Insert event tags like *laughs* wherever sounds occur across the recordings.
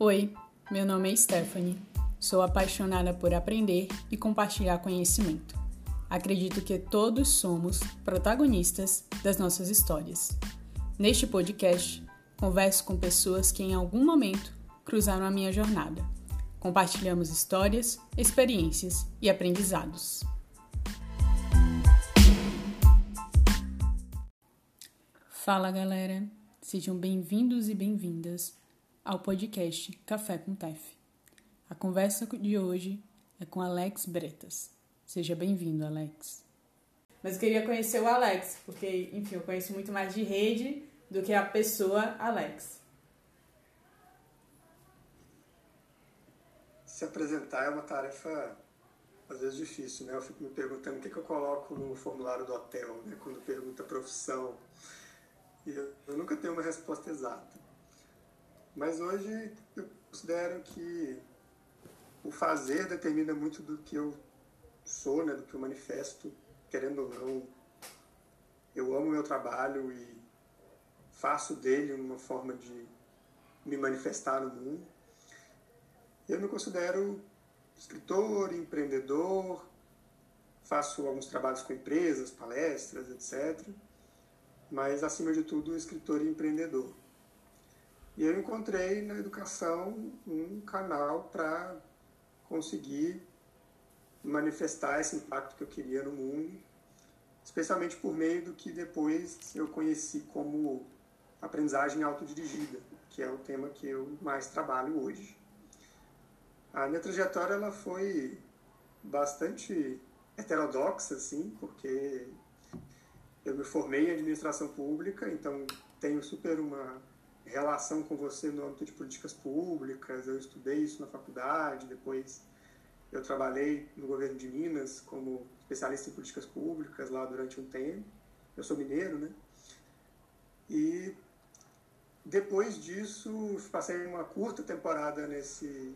Oi, meu nome é Stephanie. Sou apaixonada por aprender e compartilhar conhecimento. Acredito que todos somos protagonistas das nossas histórias. Neste podcast, converso com pessoas que em algum momento cruzaram a minha jornada. Compartilhamos histórias, experiências e aprendizados. Fala galera, sejam bem-vindos e bem-vindas ao podcast Café com Tef. A conversa de hoje é com Alex Bretas. Seja bem-vindo, Alex. Mas eu queria conhecer o Alex, porque, enfim, eu conheço muito mais de rede do que a pessoa Alex. Se apresentar é uma tarefa às vezes difícil, né? Eu fico me perguntando o que, que eu coloco no formulário do hotel, né? Quando pergunta profissão. E eu, eu nunca tenho uma resposta exata. Mas hoje eu considero que o fazer determina muito do que eu sou, né, do que eu manifesto, querendo ou não. Eu amo meu trabalho e faço dele uma forma de me manifestar no mundo. Eu me considero escritor, empreendedor, faço alguns trabalhos com empresas, palestras, etc. Mas, acima de tudo, escritor e empreendedor. E eu encontrei na educação um canal para conseguir manifestar esse impacto que eu queria no mundo, especialmente por meio do que depois eu conheci como aprendizagem autodirigida, que é o tema que eu mais trabalho hoje. A minha trajetória ela foi bastante heterodoxa, assim, porque eu me formei em administração pública, então tenho super uma relação com você no âmbito de políticas públicas, eu estudei isso na faculdade, depois eu trabalhei no governo de Minas como especialista em políticas públicas lá durante um tempo. Eu sou mineiro, né? E depois disso, passei uma curta temporada nesse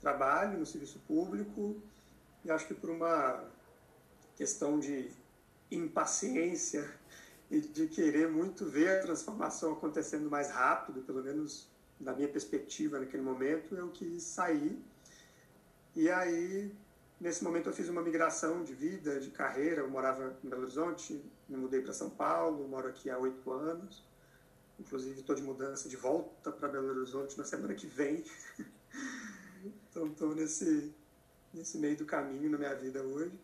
trabalho, no serviço público, e acho que por uma questão de impaciência e de querer muito ver a transformação acontecendo mais rápido, pelo menos da minha perspectiva naquele momento, eu quis sair. E aí, nesse momento, eu fiz uma migração de vida, de carreira. Eu morava em Belo Horizonte, me mudei para São Paulo, moro aqui há oito anos. Inclusive, estou de mudança de volta para Belo Horizonte na semana que vem. *laughs* então, estou nesse, nesse meio do caminho na minha vida hoje.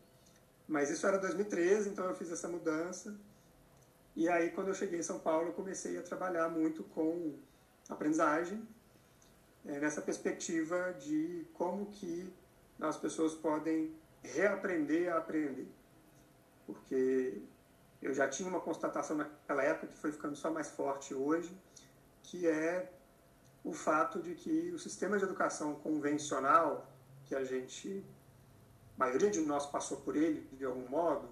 Mas isso era 2013, então eu fiz essa mudança. E aí, quando eu cheguei em São Paulo, eu comecei a trabalhar muito com aprendizagem, é, nessa perspectiva de como que as pessoas podem reaprender a aprender. Porque eu já tinha uma constatação naquela época que foi ficando só mais forte hoje, que é o fato de que o sistema de educação convencional, que a gente, a maioria de nós passou por ele de algum modo,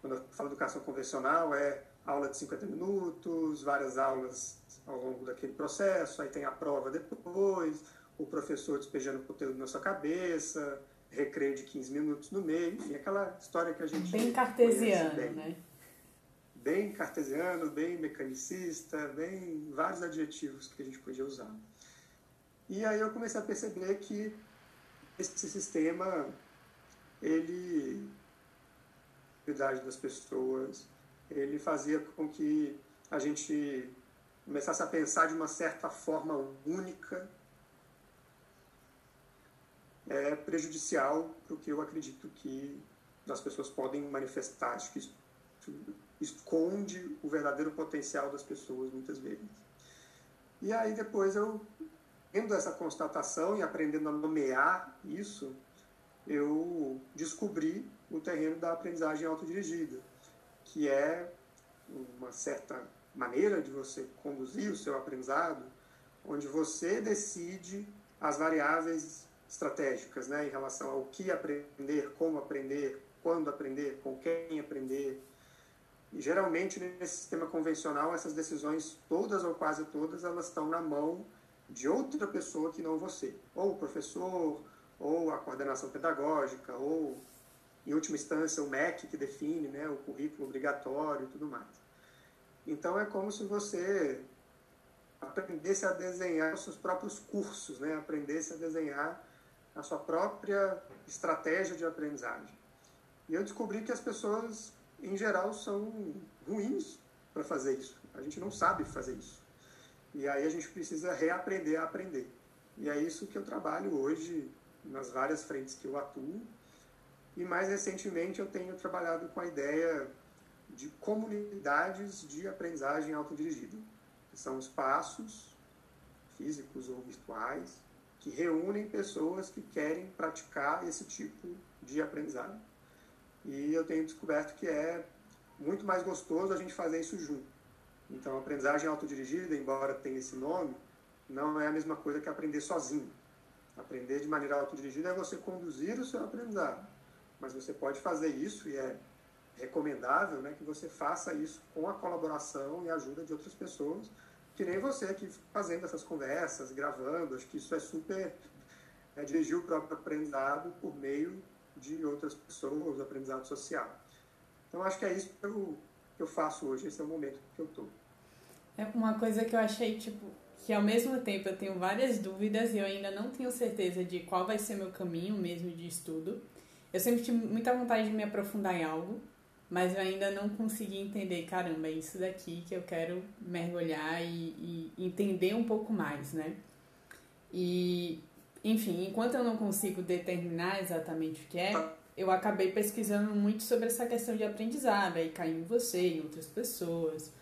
quando eu falo educação convencional, é aula de 50 minutos, várias aulas ao longo daquele processo, aí tem a prova depois, o professor despejando conteúdo na sua cabeça, recreio de 15 minutos no meio, enfim, aquela história que a gente. Bem cartesiano, bem. né? Bem cartesiano, bem mecanicista, bem vários adjetivos que a gente podia usar. E aí eu comecei a perceber que esse sistema, ele. a das pessoas, ele fazia com que a gente começasse a pensar de uma certa forma única, é prejudicial para o que eu acredito que as pessoas podem manifestar. Acho que isso esconde o verdadeiro potencial das pessoas muitas vezes. E aí depois eu, tendo essa constatação e aprendendo a nomear isso, eu descobri o terreno da aprendizagem autodirigida que é uma certa maneira de você conduzir o seu aprendizado, onde você decide as variáveis estratégicas né, em relação ao que aprender, como aprender, quando aprender, com quem aprender. E geralmente nesse sistema convencional essas decisões, todas ou quase todas, elas estão na mão de outra pessoa que não você, ou o professor, ou a coordenação pedagógica, ou em última instância, o MEC que define né, o currículo obrigatório e tudo mais. Então, é como se você, aprendesse a desenhar os seus próprios cursos, né? aprendesse a desenhar a sua própria estratégia de aprendizagem. E eu descobri que as pessoas, em geral, são ruins para fazer isso. A gente não sabe fazer isso. E aí a gente precisa reaprender a aprender. E é isso que eu trabalho hoje nas várias frentes que eu atuo. E mais recentemente eu tenho trabalhado com a ideia de comunidades de aprendizagem autodirigida, que são espaços físicos ou virtuais que reúnem pessoas que querem praticar esse tipo de aprendizagem. E eu tenho descoberto que é muito mais gostoso a gente fazer isso junto. Então, aprendizagem autodirigida, embora tenha esse nome, não é a mesma coisa que aprender sozinho. Aprender de maneira autodirigida é você conduzir o seu aprendizado. Mas você pode fazer isso e é recomendável né, que você faça isso com a colaboração e ajuda de outras pessoas, que nem você aqui fazendo essas conversas, gravando. Acho que isso é super. É, dirigir o próprio aprendizado por meio de outras pessoas, aprendizado social. Então, acho que é isso que eu, que eu faço hoje, esse é o momento que eu estou. É uma coisa que eu achei, tipo, que ao mesmo tempo eu tenho várias dúvidas e eu ainda não tenho certeza de qual vai ser meu caminho mesmo de estudo. Eu sempre tive muita vontade de me aprofundar em algo, mas eu ainda não consegui entender, caramba, é isso daqui que eu quero mergulhar e, e entender um pouco mais, né? E, enfim, enquanto eu não consigo determinar exatamente o que é, eu acabei pesquisando muito sobre essa questão de aprendizado, aí caiu em você, em outras pessoas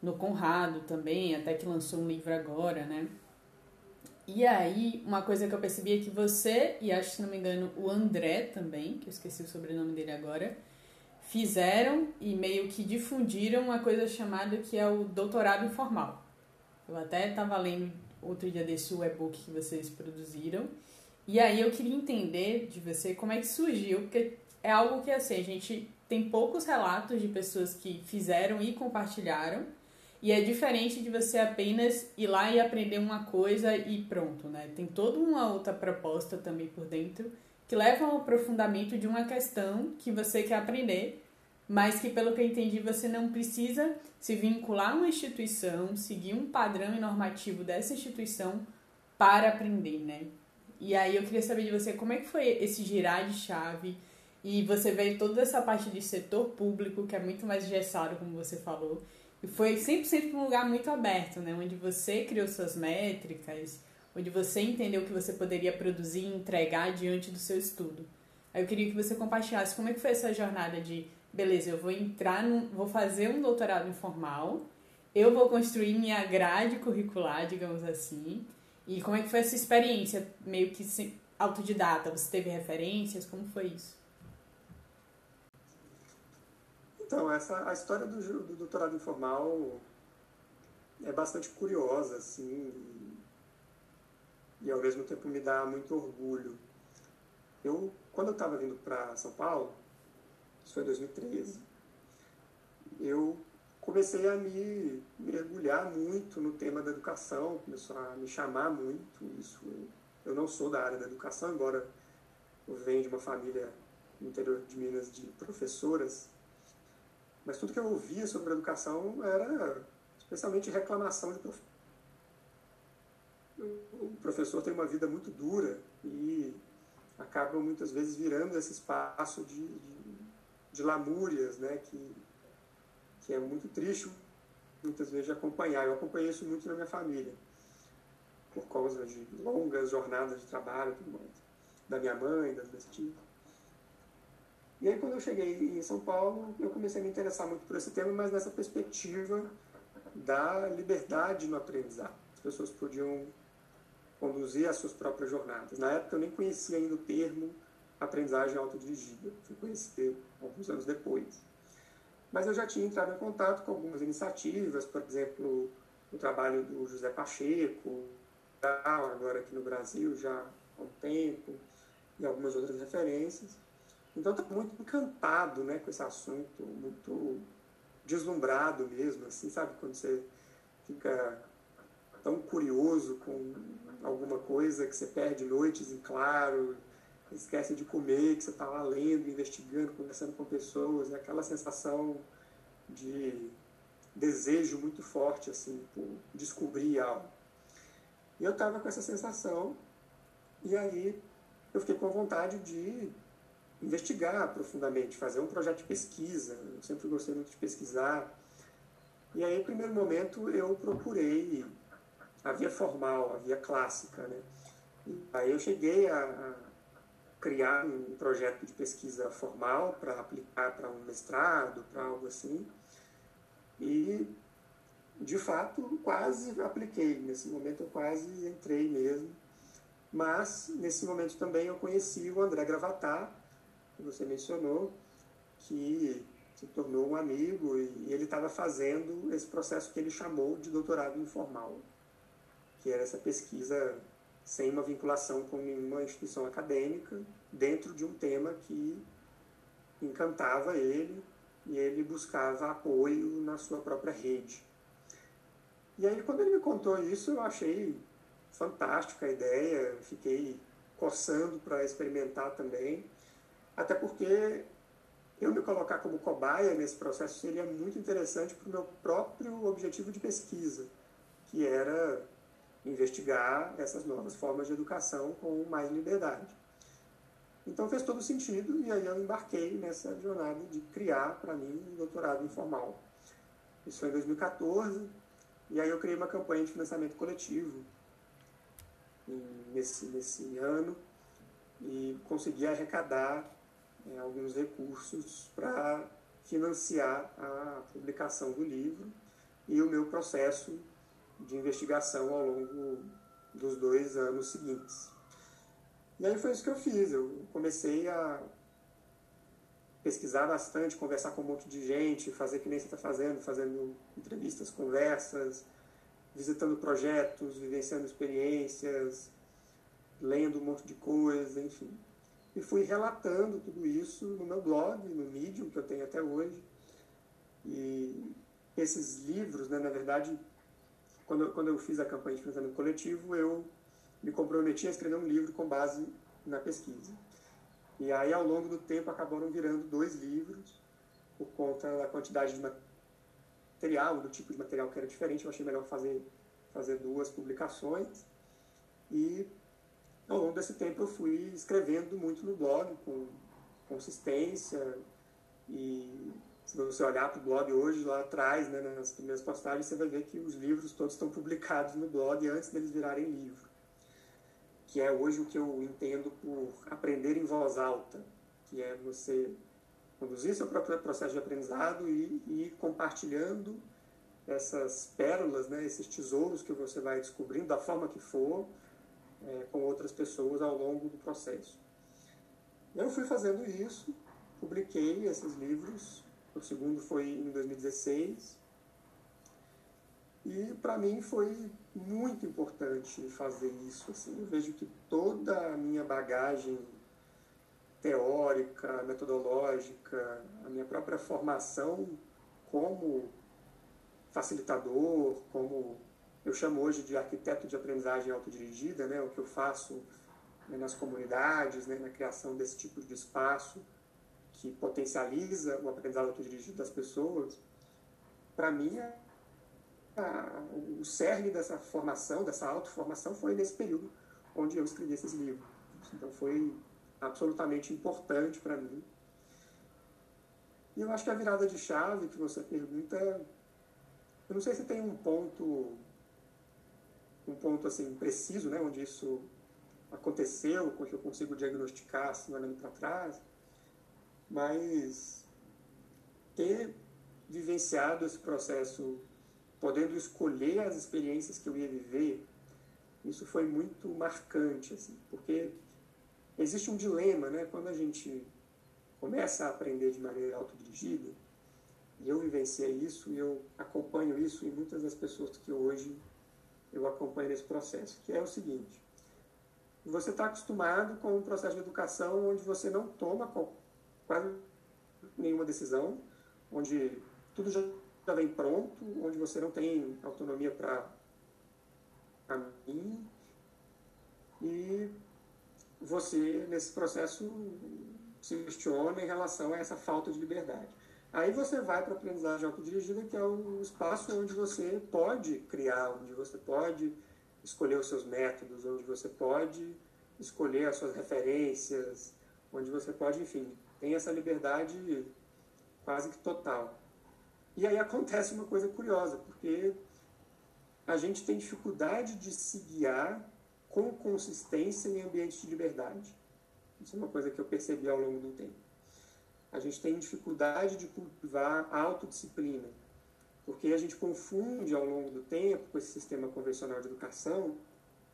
no Conrado também, até que lançou um livro agora, né? E aí, uma coisa que eu percebi é que você, e acho, se não me engano, o André também, que eu esqueci o sobrenome dele agora, fizeram e meio que difundiram uma coisa chamada que é o doutorado informal. Eu até estava lendo outro dia desse e-book que vocês produziram. E aí eu queria entender de você como é que surgiu, porque é algo que assim, a gente tem poucos relatos de pessoas que fizeram e compartilharam. E é diferente de você apenas ir lá e aprender uma coisa e pronto, né? Tem toda uma outra proposta também por dentro que leva ao aprofundamento de uma questão que você quer aprender, mas que, pelo que eu entendi, você não precisa se vincular a uma instituição, seguir um padrão e normativo dessa instituição para aprender, né? E aí eu queria saber de você como é que foi esse girar de chave e você veio toda essa parte de setor público, que é muito mais gessado, como você falou, e foi 100% um lugar muito aberto, né? Onde você criou suas métricas, onde você entendeu que você poderia produzir e entregar diante do seu estudo. Aí eu queria que você compartilhasse como é que foi essa jornada de, beleza, eu vou entrar, vou fazer um doutorado informal, eu vou construir minha grade curricular, digamos assim, e como é que foi essa experiência meio que autodidata? Você teve referências? Como foi isso? Então, essa, a história do, do doutorado informal é bastante curiosa, assim, e, e ao mesmo tempo me dá muito orgulho. Eu, quando eu estava vindo para São Paulo, isso foi em 2013, eu comecei a me mergulhar muito no tema da educação, começou a me chamar muito isso. Eu não sou da área da educação, embora eu venha de uma família no interior de Minas de professoras, mas tudo que eu ouvia sobre educação era especialmente reclamação de professor. O professor tem uma vida muito dura e acaba muitas vezes virando esse espaço de, de, de lamúrias, né, que, que é muito triste muitas vezes de acompanhar. Eu acompanhei isso muito na minha família, por causa de longas jornadas de trabalho, da minha mãe, das minhas tias. E aí, quando eu cheguei em São Paulo, eu comecei a me interessar muito por esse tema, mas nessa perspectiva da liberdade no aprendizado. As pessoas podiam conduzir as suas próprias jornadas. Na época, eu nem conhecia ainda o termo aprendizagem autodirigida, fui conhecer alguns anos depois. Mas eu já tinha entrado em contato com algumas iniciativas, por exemplo, o trabalho do José Pacheco, agora aqui no Brasil já há um tempo, e algumas outras referências. Então estou muito encantado né, com esse assunto, muito deslumbrado mesmo, assim, sabe? Quando você fica tão curioso com alguma coisa que você perde noites em claro, esquece de comer, que você está lá lendo, investigando, conversando com pessoas, é aquela sensação de desejo muito forte assim por descobrir algo. E eu estava com essa sensação e aí eu fiquei com vontade de investigar profundamente, fazer um projeto de pesquisa. Eu sempre gostei muito de pesquisar. E aí, no primeiro momento, eu procurei a via formal, a via clássica. Né? E aí eu cheguei a, a criar um projeto de pesquisa formal para aplicar para um mestrado, para algo assim. E, de fato, quase apliquei. Nesse momento, eu quase entrei mesmo. Mas, nesse momento também, eu conheci o André Gravatar, que você mencionou, que se tornou um amigo e ele estava fazendo esse processo que ele chamou de doutorado informal, que era essa pesquisa sem uma vinculação com nenhuma instituição acadêmica, dentro de um tema que encantava ele e ele buscava apoio na sua própria rede. E aí, quando ele me contou isso, eu achei fantástica a ideia, fiquei coçando para experimentar também, até porque eu me colocar como cobaia nesse processo seria muito interessante para o meu próprio objetivo de pesquisa, que era investigar essas novas formas de educação com mais liberdade. Então fez todo sentido e aí eu embarquei nessa jornada de criar para mim um doutorado informal. Isso foi em 2014 e aí eu criei uma campanha de financiamento coletivo nesse, nesse ano e consegui arrecadar é, alguns recursos para financiar a publicação do livro e o meu processo de investigação ao longo dos dois anos seguintes. E aí foi isso que eu fiz. Eu comecei a pesquisar bastante, conversar com um monte de gente, fazer que nem você está fazendo, fazendo entrevistas, conversas, visitando projetos, vivenciando experiências, lendo um monte de coisa, enfim. E fui relatando tudo isso no meu blog, no Medium, que eu tenho até hoje. E esses livros, né, na verdade, quando, eu, quando eu fiz a campanha de financiamento coletivo, eu me comprometi a escrever um livro com base na pesquisa. E aí, ao longo do tempo, acabaram virando dois livros, por conta da quantidade de material, do tipo de material que era diferente. Eu achei melhor fazer, fazer duas publicações. E ao longo desse tempo, eu fui escrevendo muito no blog, com consistência. E se você olhar para o blog hoje, lá atrás, né, nas primeiras postagens, você vai ver que os livros todos estão publicados no blog antes deles virarem livro que é hoje o que eu entendo por aprender em voz alta, que é você conduzir seu próprio processo de aprendizado e, ir compartilhando essas pérolas, né, esses tesouros que você vai descobrindo da forma que for é, com outras pessoas ao longo do processo. Eu fui fazendo isso, publiquei esses livros, o segundo foi em 2016, e para mim foi muito importante fazer isso. Assim. Eu vejo que toda a minha bagagem teórica, metodológica, a minha própria formação como facilitador, como eu chamo hoje de arquiteto de aprendizagem autodirigida, né, o que eu faço né, nas comunidades, né, na criação desse tipo de espaço que potencializa o aprendizado autodirigido das pessoas, para mim é a, o cerne dessa formação, dessa autoformação, foi nesse período onde eu escrevi esses livros. Então foi absolutamente importante para mim. E eu acho que a virada de chave que você pergunta, eu não sei se tem um ponto, um ponto assim preciso, né, onde isso aconteceu, que eu consigo diagnosticar assim, olhando para trás, mas ter vivenciado esse processo podendo escolher as experiências que eu ia viver, isso foi muito marcante, assim, porque existe um dilema, né? Quando a gente começa a aprender de maneira autodirigida, e eu vivenciei isso e eu acompanho isso em muitas das pessoas que hoje acompanho nesse processo, que é o seguinte: você está acostumado com um processo de educação onde você não toma quase nenhuma decisão, onde tudo já vem pronto, onde você não tem autonomia para caminho e você, nesse processo, se questiona em relação a essa falta de liberdade. Aí você vai para a aprendizagem autodirigida, que é o espaço onde você pode criar, onde você pode escolher os seus métodos, onde você pode escolher as suas referências, onde você pode, enfim, tem essa liberdade quase que total. E aí acontece uma coisa curiosa, porque a gente tem dificuldade de se guiar com consistência em ambientes de liberdade. Isso é uma coisa que eu percebi ao longo do tempo. A gente tem dificuldade de cultivar a autodisciplina, porque a gente confunde ao longo do tempo, com esse sistema convencional de educação,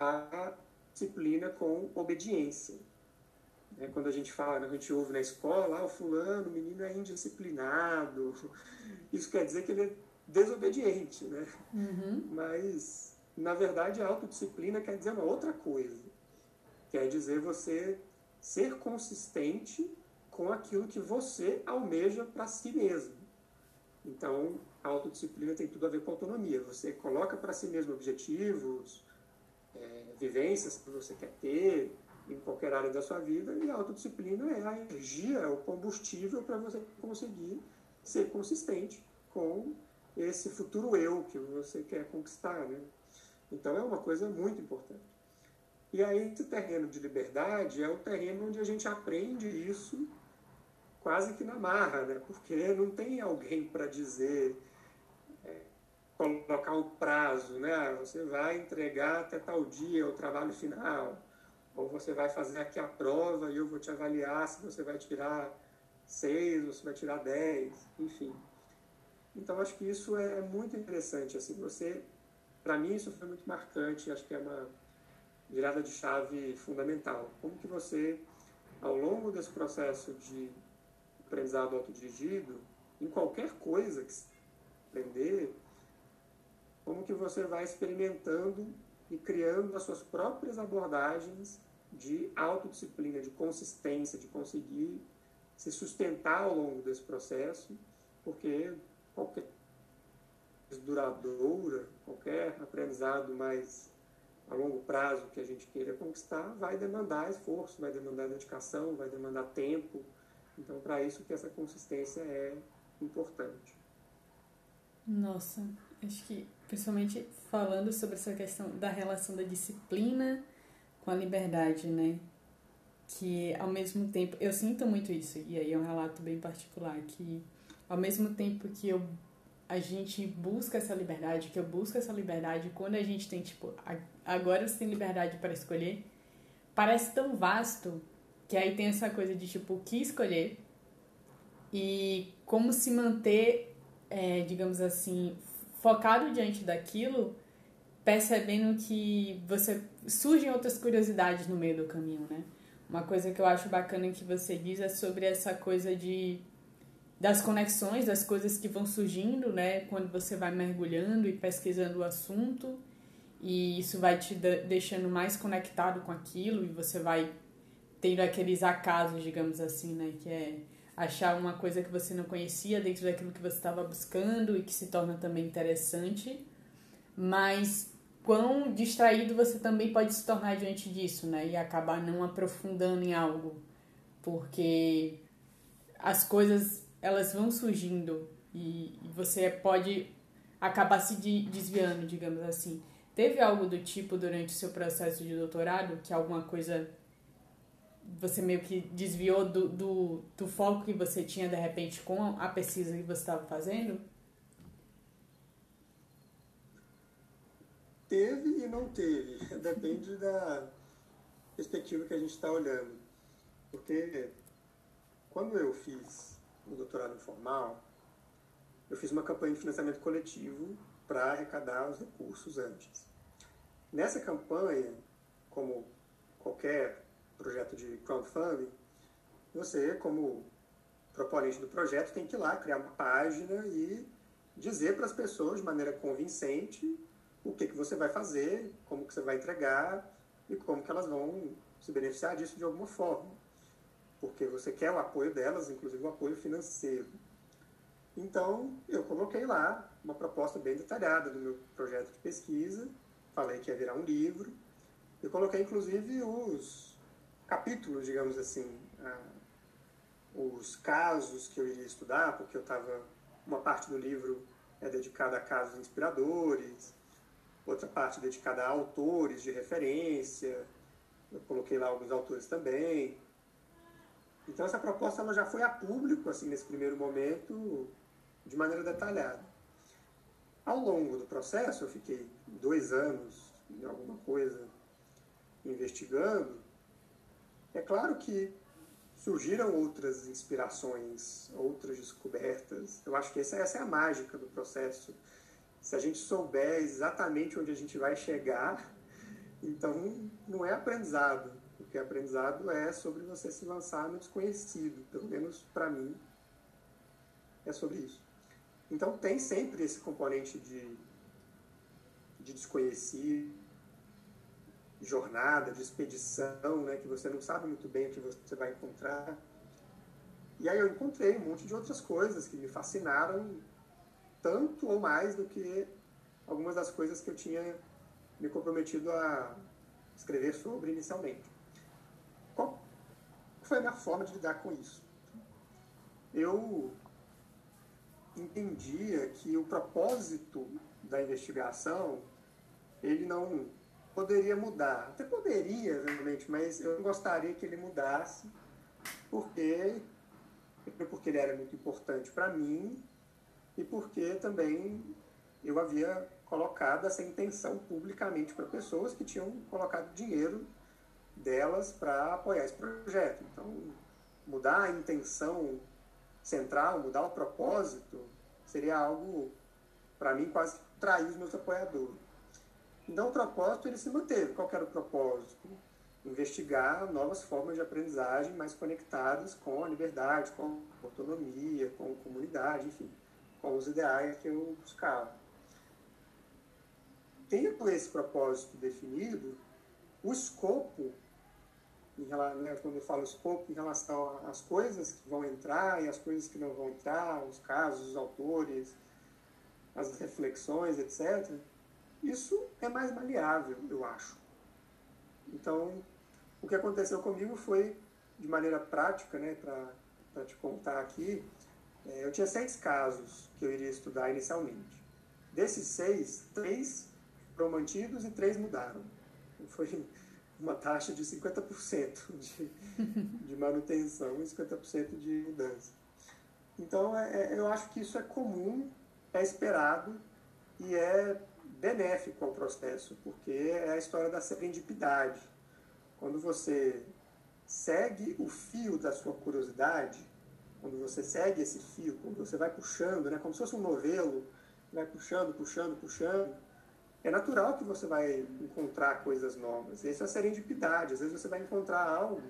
a disciplina com obediência. É, quando a gente fala, a gente ouve na escola, ah, o fulano, o menino é indisciplinado, *laughs* isso quer dizer que ele é desobediente, né? Uhum. Mas, na verdade, a autodisciplina quer dizer uma outra coisa. Quer dizer você ser consistente com aquilo que você almeja para si mesmo. Então, a autodisciplina tem tudo a ver com autonomia. Você coloca para si mesmo objetivos, é, vivências que você quer ter em qualquer área da sua vida, e a autodisciplina é a energia, é o combustível para você conseguir ser consistente com esse futuro eu que você quer conquistar. Né? Então, é uma coisa muito importante. E aí, esse terreno de liberdade é o terreno onde a gente aprende isso quase que na marra, né? porque não tem alguém para dizer, é, colocar o prazo, né? Ah, você vai entregar até tal dia o trabalho final, ou você vai fazer aqui a prova e eu vou te avaliar se você vai tirar seis ou se vai tirar dez, enfim. Então acho que isso é muito interessante, assim, você, para mim isso foi muito marcante, acho que é uma virada de chave fundamental. Como que você, ao longo desse processo de aprendizado autodirigido, em qualquer coisa que aprender, como que você vai experimentando e criando as suas próprias abordagens de autodisciplina, de consistência, de conseguir se sustentar ao longo desse processo, porque qualquer duradoura, qualquer aprendizado mais a longo prazo que a gente queira conquistar, vai demandar esforço, vai demandar dedicação, vai demandar tempo, então, para isso que essa consistência é importante. Nossa, acho que principalmente falando sobre essa questão da relação da disciplina com a liberdade, né? Que ao mesmo tempo, eu sinto muito isso, e aí é um relato bem particular, que ao mesmo tempo que eu a gente busca essa liberdade, que eu busco essa liberdade, quando a gente tem, tipo, agora você tem liberdade para escolher, parece tão vasto que aí tem essa coisa de tipo o que escolher e como se manter, é, digamos assim, focado diante daquilo, percebendo que você surgem outras curiosidades no meio do caminho, né? Uma coisa que eu acho bacana que você diz é sobre essa coisa de das conexões, das coisas que vão surgindo, né, quando você vai mergulhando e pesquisando o assunto, e isso vai te deixando mais conectado com aquilo e você vai tendo aqueles acasos, digamos assim, né? Que é achar uma coisa que você não conhecia dentro daquilo que você estava buscando e que se torna também interessante. Mas quão distraído você também pode se tornar diante disso, né? E acabar não aprofundando em algo. Porque as coisas, elas vão surgindo e você pode acabar se desviando, digamos assim. Teve algo do tipo durante o seu processo de doutorado que alguma coisa você meio que desviou do, do, do foco que você tinha de repente com a pesquisa que você estava fazendo? Teve e não teve. *laughs* Depende da perspectiva que a gente está olhando. Porque quando eu fiz o doutorado informal, eu fiz uma campanha de financiamento coletivo para arrecadar os recursos antes. Nessa campanha, como qualquer projeto de crowdfunding, você, como proponente do projeto, tem que ir lá criar uma página e dizer para as pessoas de maneira convincente o que, que você vai fazer, como que você vai entregar e como que elas vão se beneficiar disso de alguma forma. Porque você quer o apoio delas, inclusive o apoio financeiro. Então, eu coloquei lá uma proposta bem detalhada do meu projeto de pesquisa, falei que ia virar um livro, e coloquei inclusive os capítulos, digamos assim, os casos que eu iria estudar, porque eu estava uma parte do livro é dedicada a casos inspiradores, outra parte dedicada a autores de referência. Eu coloquei lá alguns autores também. Então essa proposta ela já foi a público assim nesse primeiro momento de maneira detalhada. Ao longo do processo, eu fiquei dois anos em alguma coisa investigando. É claro que surgiram outras inspirações, outras descobertas. Eu acho que essa, essa é a mágica do processo. Se a gente souber exatamente onde a gente vai chegar, então não é aprendizado. Porque aprendizado é sobre você se lançar no desconhecido. Pelo menos para mim, é sobre isso. Então tem sempre esse componente de, de desconhecido, jornada, de expedição, né, que você não sabe muito bem o que você vai encontrar. E aí eu encontrei um monte de outras coisas que me fascinaram tanto ou mais do que algumas das coisas que eu tinha me comprometido a escrever sobre inicialmente. Qual foi a minha forma de lidar com isso? Eu entendia que o propósito da investigação ele não poderia mudar. Até poderia, realmente, mas eu gostaria que ele mudasse, porque, porque ele era muito importante para mim e porque também eu havia colocado essa intenção publicamente para pessoas que tinham colocado dinheiro delas para apoiar esse projeto. Então, mudar a intenção central, mudar o propósito, seria algo, para mim, quase trair os meus apoiadores. Então, o propósito ele se manteve. Qual era o propósito? Investigar novas formas de aprendizagem mais conectadas com a liberdade, com a autonomia, com a comunidade, enfim, com os ideais que eu buscava. Tendo esse propósito definido, o escopo, né, quando eu falo escopo, em relação às coisas que vão entrar e as coisas que não vão entrar, os casos, os autores, as reflexões, etc., isso é mais maleável, eu acho. Então, o que aconteceu comigo foi, de maneira prática, né, para te contar aqui, é, eu tinha seis casos que eu iria estudar inicialmente. Desses seis, três foram mantidos e três mudaram. Foi uma taxa de 50% de, *laughs* de manutenção e 50% de mudança. Então, é, é, eu acho que isso é comum, é esperado e é benéfico ao processo, porque é a história da serendipidade. Quando você segue o fio da sua curiosidade, quando você segue esse fio, quando você vai puxando, né, como se fosse um novelo, vai puxando, puxando, puxando, é natural que você vai encontrar coisas novas. Isso é a serendipidade. Às vezes você vai encontrar algo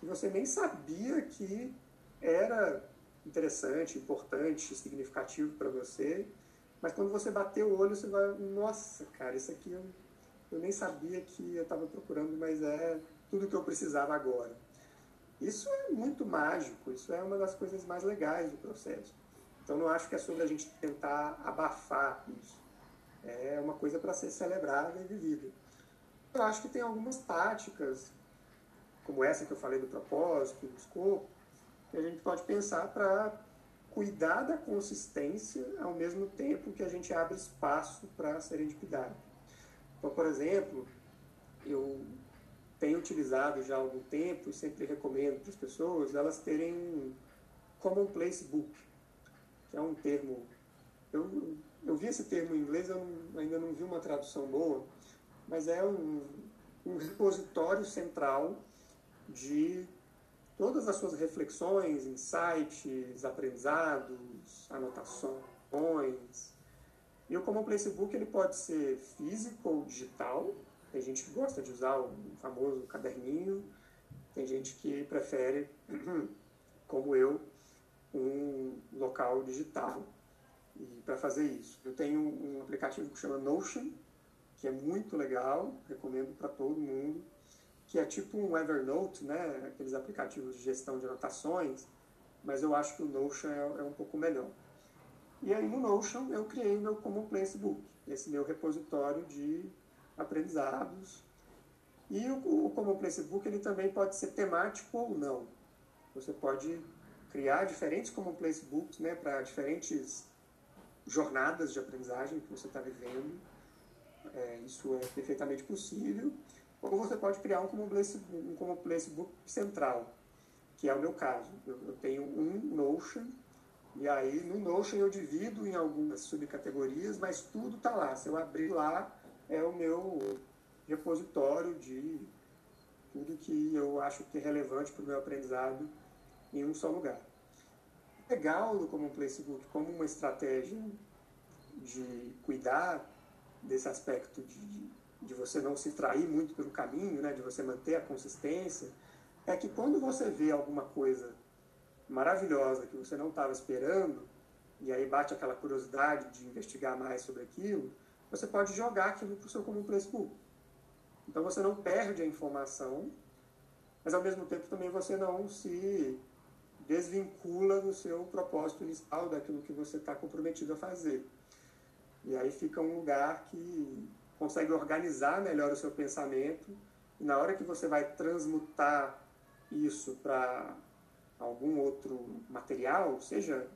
que você nem sabia que era interessante, importante, significativo para você, mas quando você bater o olho, você vai, nossa, cara, isso aqui eu, eu nem sabia que eu estava procurando, mas é tudo que eu precisava agora. Isso é muito mágico, isso é uma das coisas mais legais do processo. Então não acho que é sobre a gente tentar abafar isso. É uma coisa para ser celebrada e vivida. Eu acho que tem algumas táticas, como essa que eu falei do propósito, do escopo, que a gente pode pensar para cuidar da consistência ao mesmo tempo que a gente abre espaço para a serendipidade. Então, por exemplo, eu tenho utilizado já há algum tempo e sempre recomendo para as pessoas elas terem um Commonplace Book, que é um termo. Eu, eu vi esse termo em inglês, eu ainda não vi uma tradução boa, mas é um, um repositório central de todas as suas reflexões, insights, aprendizados, anotações. E o Common Place Book ele pode ser físico ou digital. Tem gente que gosta de usar o famoso caderninho, tem gente que prefere, *clears throat* como eu, um local digital para fazer isso. Eu tenho um aplicativo que chama Notion, que é muito legal, recomendo para todo mundo que é tipo um Evernote, né? aqueles aplicativos de gestão de anotações, mas eu acho que o Notion é, é um pouco melhor. E aí no Notion eu criei meu Common Place Book, esse meu repositório de aprendizados. E o, o Common Place Book ele também pode ser temático ou não. Você pode criar diferentes common place books né, para diferentes jornadas de aprendizagem que você está vivendo. É, isso é perfeitamente possível. Ou você pode criar um common place, um common place book central, que é o meu caso. Eu, eu tenho um Notion, e aí no Notion eu divido em algumas subcategorias, mas tudo está lá. Se eu abrir lá, é o meu repositório de tudo que eu acho que é relevante para o meu aprendizado em um só lugar. Legal no Common Place Book como uma estratégia de cuidar desse aspecto de, de você não se trair muito pelo caminho, né, de você manter a consistência, é que quando você vê alguma coisa maravilhosa que você não estava esperando, e aí bate aquela curiosidade de investigar mais sobre aquilo, você pode jogar aquilo para o seu comum book. Então você não perde a informação, mas ao mesmo tempo também você não se desvincula do seu propósito inicial, daquilo que você está comprometido a fazer. E aí fica um lugar que consegue organizar melhor o seu pensamento, e na hora que você vai transmutar isso para algum outro material, seja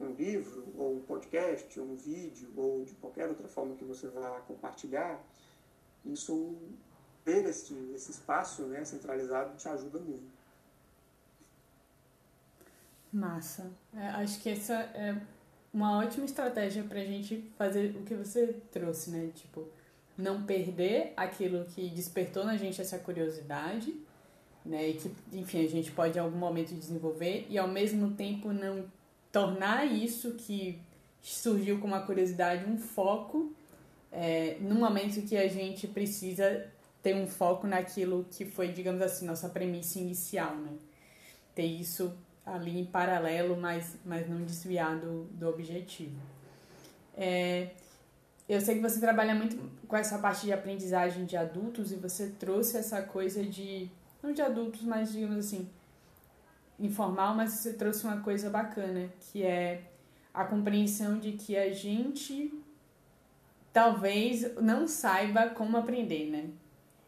um livro, ou um podcast, ou um vídeo, ou de qualquer outra forma que você vá compartilhar, isso, ter esse, esse espaço né, centralizado te ajuda muito. Massa. É, acho que essa é uma ótima estratégia para a gente fazer o que você trouxe, né? Tipo, não perder aquilo que despertou na gente essa curiosidade, né? E que, enfim, a gente pode em algum momento desenvolver e ao mesmo tempo não tornar isso que surgiu com uma curiosidade um foco é, no momento que a gente precisa ter um foco naquilo que foi, digamos assim, nossa premissa inicial, né? Ter isso ali em paralelo, mas, mas não desviar do, do objetivo. É, eu sei que você trabalha muito com essa parte de aprendizagem de adultos e você trouxe essa coisa de, não de adultos, mas digamos assim, informal, mas você trouxe uma coisa bacana, que é a compreensão de que a gente talvez não saiba como aprender, né?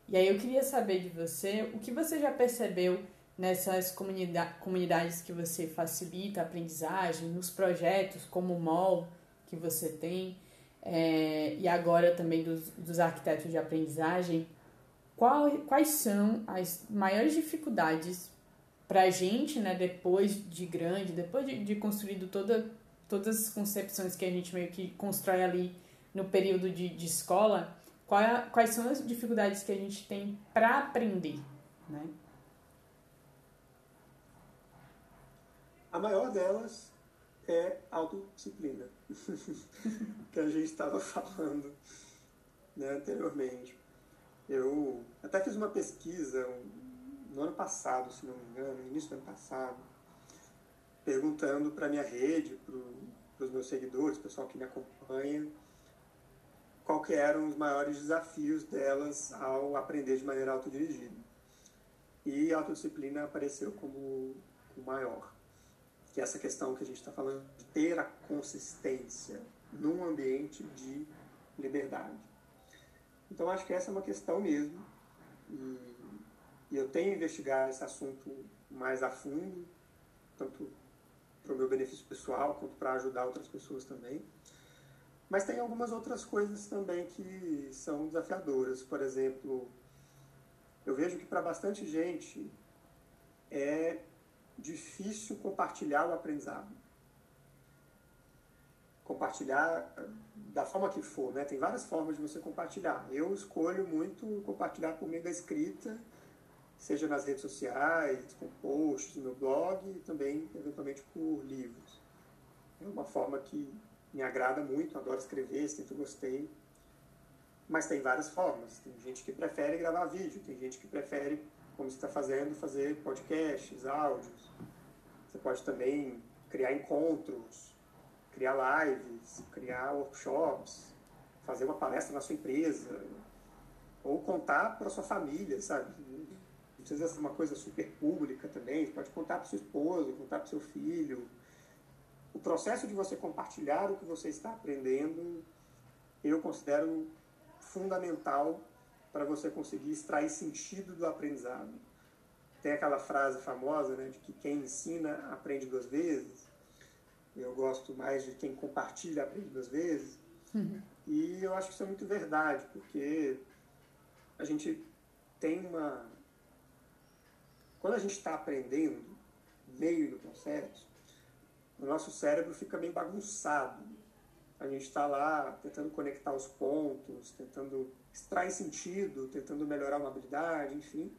E aí eu queria saber de você o que você já percebeu nessas comunidade, comunidades que você facilita a aprendizagem, nos projetos como o MOL que você tem, é, e agora também dos, dos arquitetos de aprendizagem, qual, quais são as maiores dificuldades para a gente, né, depois de grande, depois de, de construído toda, todas as concepções que a gente meio que constrói ali no período de, de escola, qual é, quais são as dificuldades que a gente tem para aprender, né? A maior delas é autodisciplina, *laughs* que a gente estava falando né, anteriormente. Eu até fiz uma pesquisa no ano passado, se não me engano, no início do ano passado, perguntando para a minha rede, para os meus seguidores, pessoal que me acompanha, qual que eram os maiores desafios delas ao aprender de maneira autodirigida. E a autodisciplina apareceu como o maior que é essa questão que a gente está falando de ter a consistência num ambiente de liberdade. Então, acho que essa é uma questão mesmo, e, e eu tenho investigado esse assunto mais a fundo, tanto para o meu benefício pessoal quanto para ajudar outras pessoas também. Mas tem algumas outras coisas também que são desafiadoras. Por exemplo, eu vejo que para bastante gente é difícil compartilhar o aprendizado. Compartilhar da forma que for, né? Tem várias formas de você compartilhar. Eu escolho muito compartilhar por meio da escrita, seja nas redes sociais, com posts no meu blog e também, eventualmente, por livros. É uma forma que me agrada muito, adoro escrever, sempre gostei. Mas tem várias formas. Tem gente que prefere gravar vídeo, tem gente que prefere como você está fazendo, fazer podcasts, áudios. Você pode também criar encontros, criar lives, criar workshops, fazer uma palestra na sua empresa, ou contar para sua família, sabe? Não precisa ser uma coisa super pública também, você pode contar para sua esposa, contar para seu filho. O processo de você compartilhar o que você está aprendendo, eu considero fundamental para você conseguir extrair sentido do aprendizado. tem aquela frase famosa né, de que quem ensina aprende duas vezes. Eu gosto mais de quem compartilha aprende duas vezes. Uhum. E eu acho que isso é muito verdade, porque a gente tem uma. Quando a gente está aprendendo, meio do processo, o nosso cérebro fica meio bagunçado. A gente está lá tentando conectar os pontos, tentando extrair sentido, tentando melhorar uma habilidade, enfim.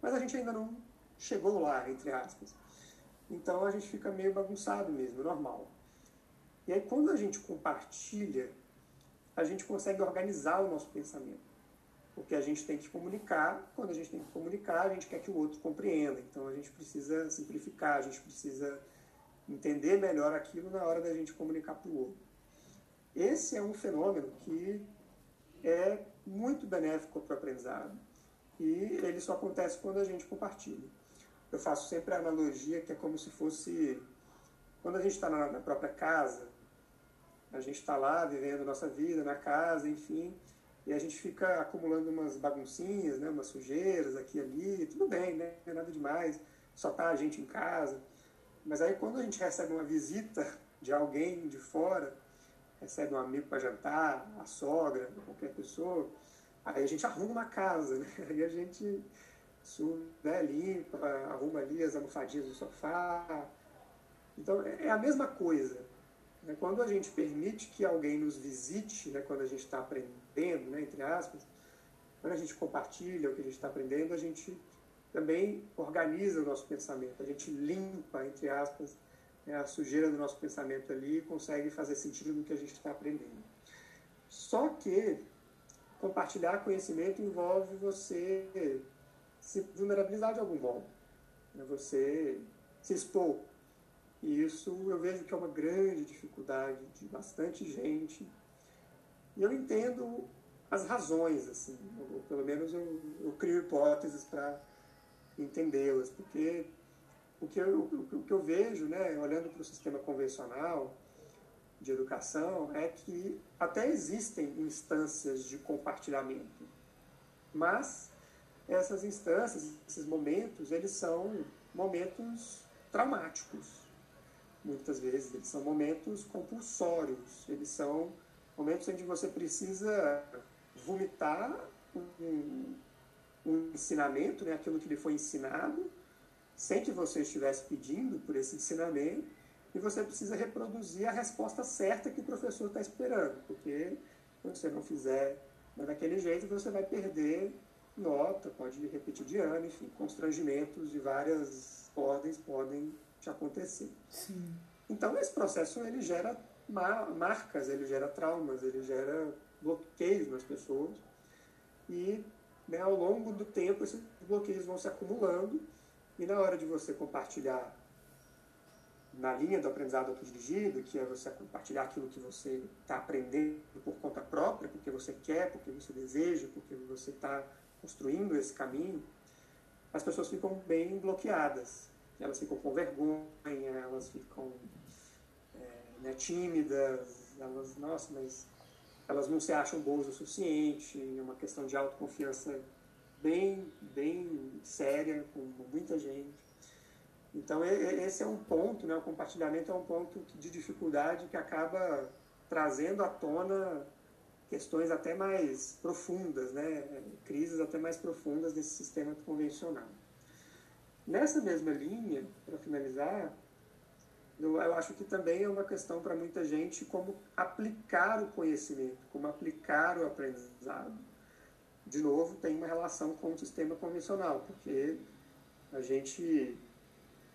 Mas a gente ainda não chegou lá, entre aspas. Então a gente fica meio bagunçado mesmo, normal. E aí quando a gente compartilha, a gente consegue organizar o nosso pensamento. Porque a gente tem que comunicar, quando a gente tem que comunicar, a gente quer que o outro compreenda. Então a gente precisa simplificar, a gente precisa entender melhor aquilo na hora da gente comunicar para o outro. Esse é um fenômeno que é muito benéfico para o aprendizado e ele só acontece quando a gente compartilha. Eu faço sempre a analogia que é como se fosse quando a gente está na, própria casa, a gente está lá vivendo nossa vida na casa, enfim, e a gente fica acumulando umas baguncinhas, né, umas sujeiras aqui e ali, tudo bem, né, é nada demais, só tá a gente em casa. Mas aí quando a gente recebe uma visita de alguém de fora, recebe um amigo para jantar, a sogra, qualquer pessoa, aí a gente arruma uma casa, *laughs* né? Aí a gente né, limpa, arruma ali as almofadinhas do sofá. Então é, é a mesma coisa. Né? Quando a gente permite que alguém nos visite, né, quando a gente está aprendendo, né, entre aspas, quando a gente compartilha o que a gente está aprendendo, a gente também organiza o nosso pensamento, a gente limpa, entre aspas, né, a sujeira do nosso pensamento ali e consegue fazer sentido no que a gente está aprendendo. Só que compartilhar conhecimento envolve você se vulnerabilizar de algum modo, né, você se expor e isso eu vejo que é uma grande dificuldade de bastante gente. E eu entendo as razões, assim, ou pelo menos eu, eu crio hipóteses para entendê-las, porque o que, eu, o que eu vejo, né, olhando para o sistema convencional de educação, é que até existem instâncias de compartilhamento, mas essas instâncias, esses momentos, eles são momentos traumáticos muitas vezes. Eles são momentos compulsórios, eles são momentos onde você precisa vomitar um, um ensinamento, né, aquilo que lhe foi ensinado, sem que você estivesse pedindo por esse ensinamento, e você precisa reproduzir a resposta certa que o professor está esperando, porque se você não fizer daquele jeito, você vai perder nota, pode repetir de ano, enfim, constrangimentos de várias ordens podem de acontecer. Sim. Então, esse processo ele gera marcas, ele gera traumas, ele gera bloqueios nas pessoas. E né, ao longo do tempo, esses bloqueios vão se acumulando. E na hora de você compartilhar na linha do aprendizado autodirigido, que é você compartilhar aquilo que você está aprendendo por conta própria, porque você quer, porque você deseja, porque você está construindo esse caminho, as pessoas ficam bem bloqueadas. Elas ficam com vergonha, elas ficam é, né, tímidas, elas, nossa, mas elas não se acham boas o suficiente, é uma questão de autoconfiança bem, bem séria com muita gente. Então esse é um ponto, né, o compartilhamento é um ponto de dificuldade que acaba trazendo à tona questões até mais profundas, né, crises até mais profundas desse sistema convencional. Nessa mesma linha, para finalizar, eu, eu, acho que também é uma questão para muita gente como aplicar o conhecimento, como aplicar o aprendizado. De novo, tem uma relação com o sistema convencional, porque a gente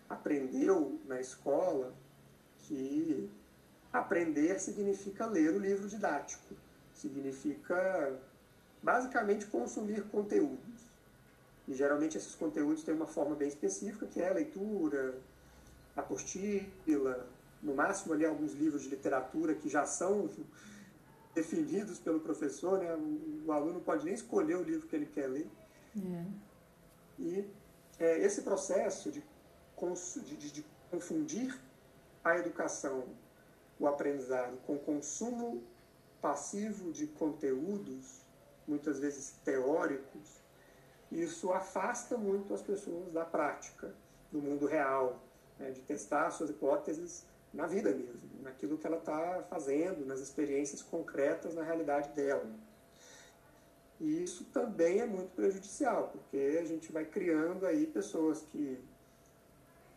aprendeu na escola que aprender significa ler o livro didático, significa basicamente consumir conteúdos. E geralmente esses conteúdos têm uma forma bem específica, que é a leitura, apostila, no máximo ali alguns livros de literatura que já são definidos pelo professor, né? o aluno pode nem escolher o livro que ele quer ler. É. E é, esse processo de, de, de confundir a educação, o aprendizado, com o consumo passivo de conteúdos, muitas vezes teóricos, isso afasta muito as pessoas da prática, do mundo real, né, de testar suas hipóteses na vida mesmo, naquilo que ela está fazendo, nas experiências concretas na realidade dela. E isso também é muito prejudicial, porque a gente vai criando aí pessoas que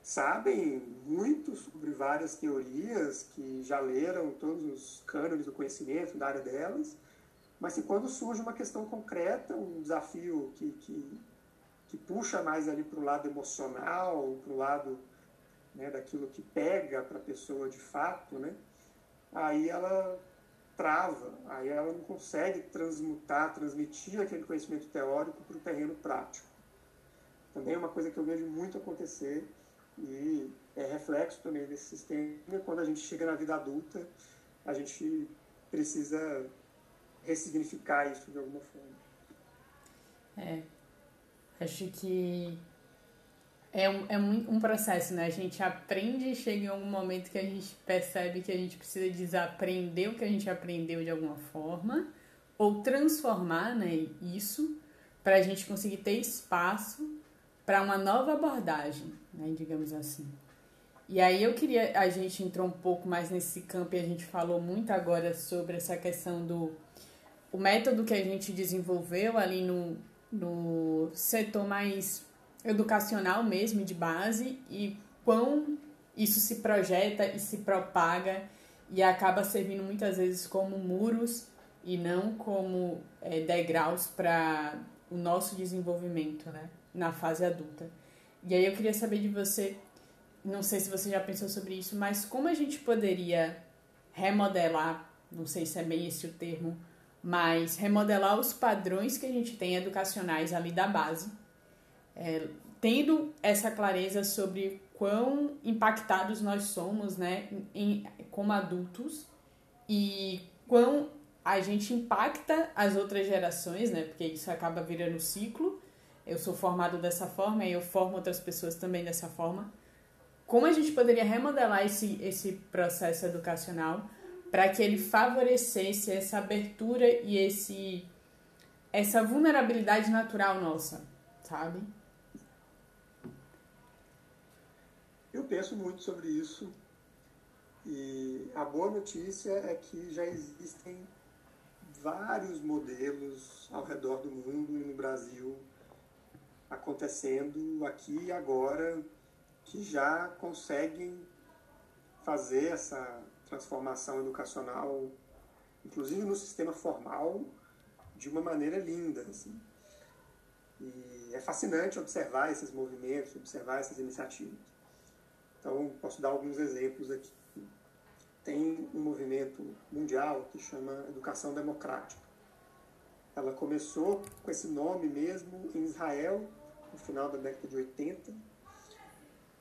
sabem muito sobre várias teorias, que já leram todos os cânones do conhecimento da área delas, mas que quando surge uma questão concreta, um desafio que, que, que puxa mais ali para o lado emocional, para o lado né, daquilo que pega para a pessoa de fato, né, aí ela trava, aí ela não consegue transmutar, transmitir aquele conhecimento teórico para o terreno prático. Também é uma coisa que eu vejo muito acontecer e é reflexo também desse sistema. Quando a gente chega na vida adulta, a gente precisa ressignificar isso de alguma forma. É, acho que é um, é um, processo, né? A gente aprende e chega em algum momento que a gente percebe que a gente precisa desaprender o que a gente aprendeu de alguma forma ou transformar né, isso para a gente conseguir ter espaço para uma nova abordagem, né, digamos assim. E aí eu queria, a gente entrou um pouco mais nesse campo e a gente falou muito agora sobre essa questão do o método que a gente desenvolveu ali no, no setor mais educacional mesmo, de base, e quão isso se projeta e se propaga e acaba servindo muitas vezes como muros e não como é, degraus para o nosso desenvolvimento, né? na fase adulta. E aí eu queria saber de você, não sei se você já pensou sobre isso, mas como a gente poderia remodelar, não sei se é bem esse o termo, mas remodelar os padrões que a gente tem educacionais ali da base, é, tendo essa clareza sobre quão impactados nós somos, né, em, como adultos e quão a gente impacta as outras gerações, né, porque isso acaba virando ciclo eu sou formado dessa forma e eu formo outras pessoas também dessa forma. Como a gente poderia remodelar esse, esse processo educacional para que ele favorecesse essa abertura e esse essa vulnerabilidade natural nossa, sabe? Eu penso muito sobre isso e a boa notícia é que já existem vários modelos ao redor do mundo e no Brasil acontecendo aqui e agora que já conseguem fazer essa transformação educacional, inclusive no sistema formal, de uma maneira linda. Assim. E é fascinante observar esses movimentos, observar essas iniciativas. Então, posso dar alguns exemplos aqui. Tem um movimento mundial que chama Educação Democrática. Ela começou com esse nome mesmo em Israel no final da década de 80.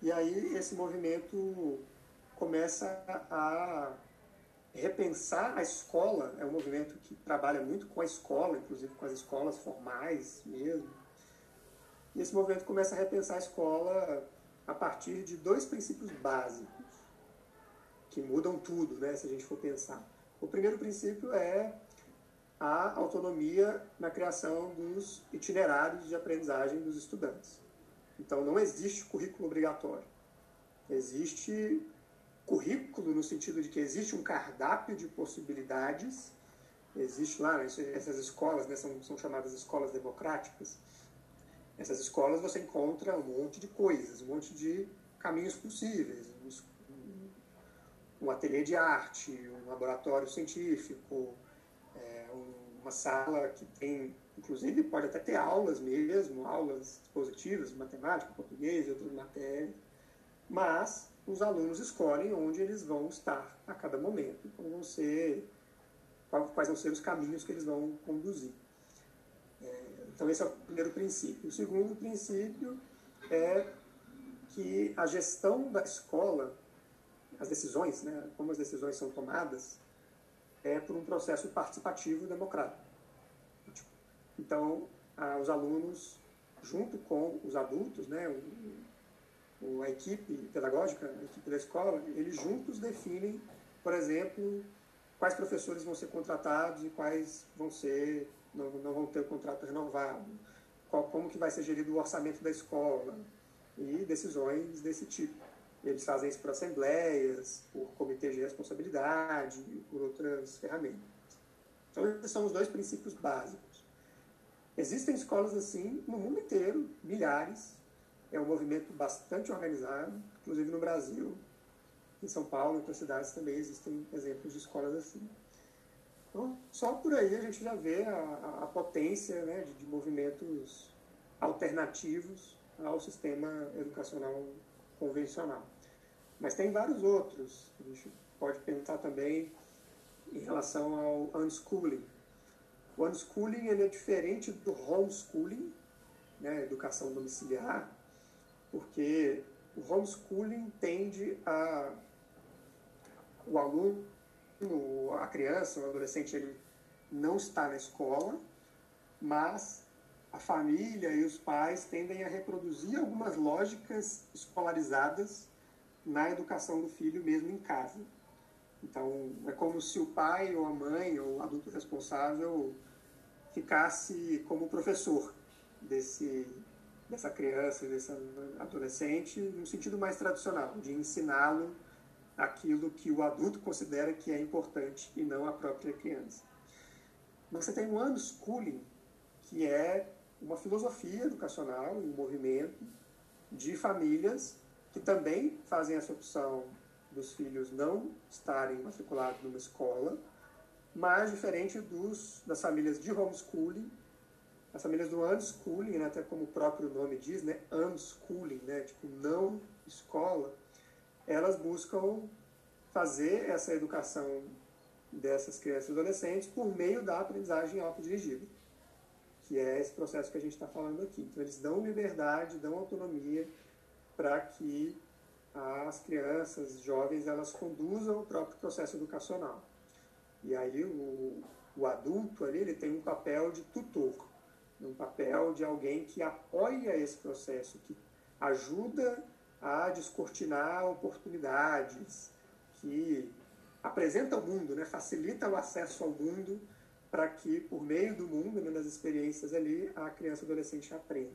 E aí esse movimento começa a repensar a escola, é um movimento que trabalha muito com a escola, inclusive com as escolas formais mesmo. E esse movimento começa a repensar a escola a partir de dois princípios básicos, que mudam tudo, né, se a gente for pensar. O primeiro princípio é a autonomia na criação dos itinerários de aprendizagem dos estudantes. Então, não existe currículo obrigatório. Existe currículo no sentido de que existe um cardápio de possibilidades. Existe lá, essas escolas né, são, são chamadas escolas democráticas. Nessas escolas você encontra um monte de coisas, um monte de caminhos possíveis. Um, um ateliê de arte, um laboratório científico, uma sala que tem, inclusive pode até ter aulas mesmo, aulas expositivas de matemática, português e outras matérias, mas os alunos escolhem onde eles vão estar a cada momento, como vão ser, quais vão ser os caminhos que eles vão conduzir. Então esse é o primeiro princípio. O segundo princípio é que a gestão da escola, as decisões, né, como as decisões são tomadas, é por um processo participativo democrático. Então, ah, os alunos, junto com os adultos, né, a equipe pedagógica, a equipe da escola, eles juntos definem, por exemplo, quais professores vão ser contratados e quais vão ser não, não vão ter o contrato renovado, qual, como que vai ser gerido o orçamento da escola e decisões desse tipo. Eles fazem isso por assembleias, por comitês de responsabilidade e por outras ferramentas. Então, esses são os dois princípios básicos. Existem escolas assim no mundo inteiro, milhares. É um movimento bastante organizado, inclusive no Brasil. Em São Paulo, em outras cidades também existem exemplos de escolas assim. Então, só por aí a gente já vê a, a potência né, de, de movimentos alternativos ao sistema educacional convencional. Mas tem vários outros. A gente pode pensar também em relação ao unschooling. O unschooling ele é diferente do homeschooling, né, educação domiciliar, porque o homeschooling tende a o aluno a criança, o adolescente, ele não está na escola, mas a família e os pais tendem a reproduzir algumas lógicas escolarizadas na educação do filho mesmo em casa. Então, é como se o pai ou a mãe ou o adulto responsável ficasse como professor desse, dessa criança, desse adolescente, no sentido mais tradicional, de ensiná-lo aquilo que o adulto considera que é importante e não a própria criança. Você tem o unschooling, que é uma filosofia educacional, um movimento de famílias que também fazem essa opção dos filhos não estarem matriculados numa escola, mas diferente dos, das famílias de homeschooling, as famílias do unschooling, né, até como o próprio nome diz, né, unschooling, né, tipo não escola, elas buscam fazer essa educação dessas crianças e adolescentes por meio da aprendizagem autodirigida, que é esse processo que a gente está falando aqui. Então, eles dão liberdade, dão autonomia para que as crianças, jovens, elas conduzam o próprio processo educacional. E aí o, o adulto ali, ele tem um papel de tutor, um papel de alguém que apoia esse processo, que ajuda a descortinar oportunidades, que apresenta o mundo, né, facilita o acesso ao mundo para que, por meio do mundo, né, das experiências ali, a criança e adolescente aprenda.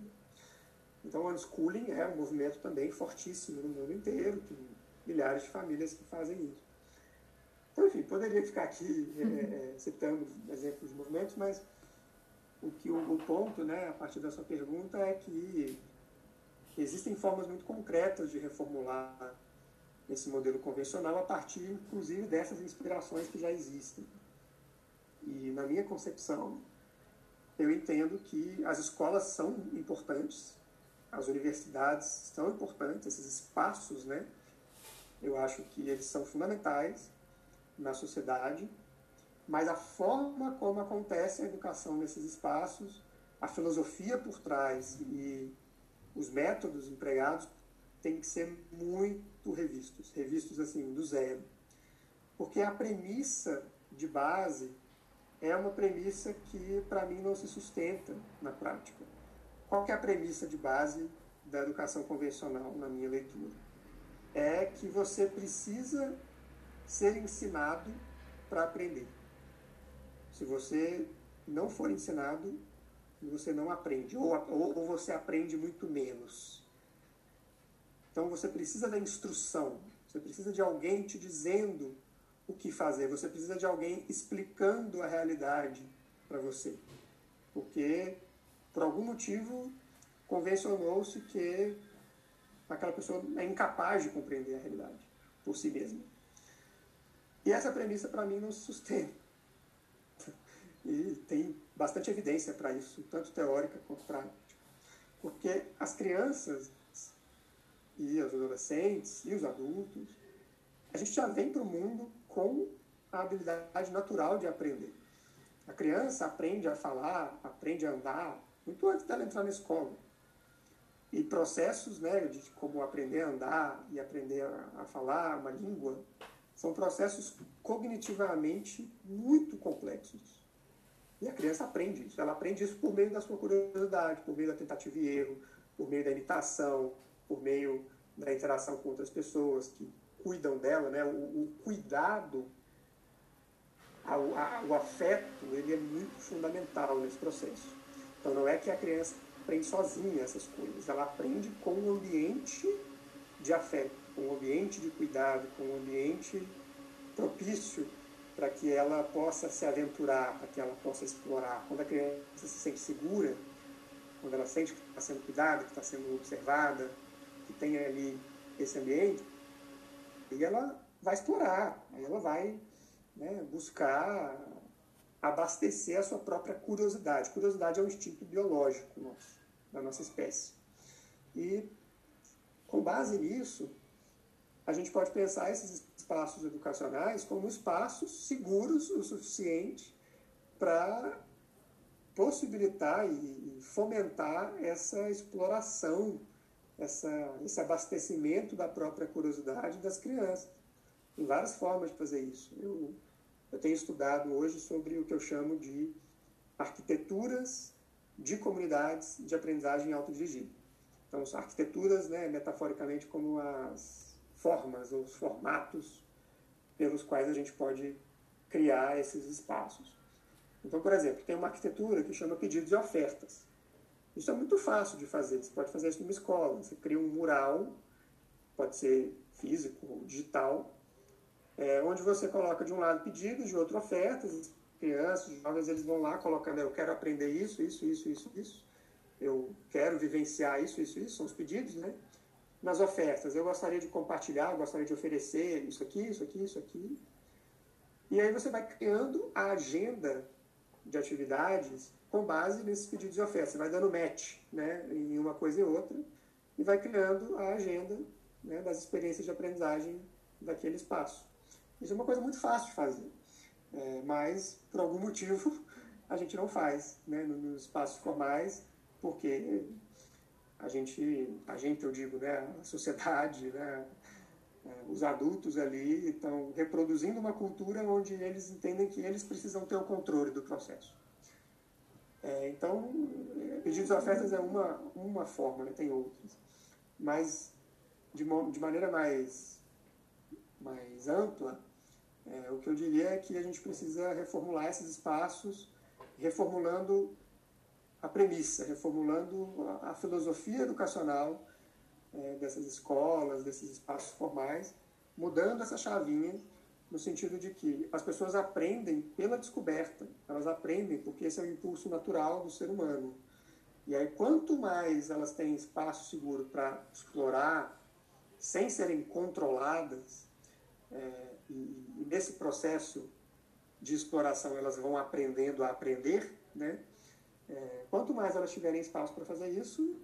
Então, o unschooling é um movimento também fortíssimo no mundo inteiro, tem milhares de famílias que fazem isso. Então, enfim, poderia ficar aqui é, *laughs* é, citando exemplos de movimentos, mas o que o, o ponto, né, a partir da sua pergunta, é que existem formas muito concretas de reformular esse modelo convencional a partir, inclusive, dessas inspirações que já existem. E, na minha concepção, eu entendo que as escolas são importantes, as universidades são importantes, esses espaços, né? Eu acho que eles são fundamentais na sociedade, mas a forma como acontece a educação nesses espaços, a filosofia por trás e os métodos empregados têm que ser muito revistos, revistos assim, do zero. Porque a premissa de base é uma premissa que, para mim, não se sustenta na prática. Qual é a premissa de base da educação convencional, na minha leitura? É que você precisa ser ensinado para aprender. Se você não for ensinado, você não aprende, ou, ou, ou você aprende muito menos. Então você precisa da instrução, você precisa de alguém te dizendo o que fazer, você precisa de alguém explicando a realidade para você. Porque, por algum motivo, convencionou-se que aquela pessoa é incapaz de compreender a realidade por si mesma. E essa premissa, para mim, não se sustenta. *laughs* E tem bastante evidência para isso, tanto teórica quanto prática. Porque as crianças e os adolescentes e os adultos, a gente já vem para o mundo com a habilidade natural de aprender. A criança aprende a falar, aprende a andar muito antes dela entrar na escola. E processos né, de como aprender a andar e aprender a, a falar uma língua são processos cognitivamente muito complexos. E a criança aprende isso. Ela aprende isso por meio da sua curiosidade, por meio da tentativa e erro, por meio da imitação, por meio da interação com outras pessoas que cuidam dela, né? o, o cuidado, a, o afeto, ele é muito fundamental nesse processo. Então não é que a criança aprende sozinha essas coisas. Ela aprende com um ambiente de afeto, com um ambiente de cuidado, com um ambiente propício para que ela possa se aventurar, para que ela possa explorar. Quando a criança se sente segura, quando ela sente que está sendo cuidada, que está sendo observada, que tem ali esse ambiente, e ela vai explorar, aí ela vai né, buscar abastecer a sua própria curiosidade. Curiosidade é um instinto biológico nosso, da nossa espécie. E com base nisso, a gente pode pensar esses espaços educacionais como espaços seguros o suficiente para possibilitar e fomentar essa exploração, essa, esse abastecimento da própria curiosidade das crianças. Tem várias formas de fazer isso. Eu, eu tenho estudado hoje sobre o que eu chamo de arquiteturas de comunidades de aprendizagem autodirigida. Então, arquiteturas, né, metaforicamente, como as formas ou os formatos pelos quais a gente pode criar esses espaços. Então, por exemplo, tem uma arquitetura que chama pedidos e ofertas. Isso é muito fácil de fazer. Você pode fazer isso numa escola. Você cria um mural, pode ser físico ou digital, é, onde você coloca de um lado pedidos, de outro ofertas. Crianças, jovens, eles vão lá colocando: eu quero aprender isso, isso, isso, isso, isso. Eu quero vivenciar isso, isso, isso. São os pedidos, né? Nas ofertas, eu gostaria de compartilhar, gostaria de oferecer isso aqui, isso aqui, isso aqui. E aí você vai criando a agenda de atividades com base nesses pedidos de oferta. Você vai dando match né, em uma coisa e outra e vai criando a agenda né, das experiências de aprendizagem daquele espaço. Isso é uma coisa muito fácil de fazer, é, mas por algum motivo *laughs* a gente não faz né, nos espaços formais, porque a gente, a gente eu digo, né, a sociedade, né, é, os adultos ali estão reproduzindo uma cultura onde eles entendem que eles precisam ter o controle do processo. É, então, pedidos de ofertas é uma, uma forma, né? tem outras. Mas, de, de maneira mais, mais ampla, é, o que eu diria é que a gente precisa reformular esses espaços, reformulando a premissa, reformulando a, filosofia educacional é, dessas escolas, desses espaços formais, mudando essa chavinha no sentido de que as pessoas aprendem pela descoberta, elas aprendem porque esse é o impulso natural do ser humano. E aí, quanto mais elas têm espaço seguro para explorar, sem serem controladas, é, e, e, nesse processo de exploração elas vão aprendendo a aprender, né? É, quanto mais elas tiverem espaço para fazer isso,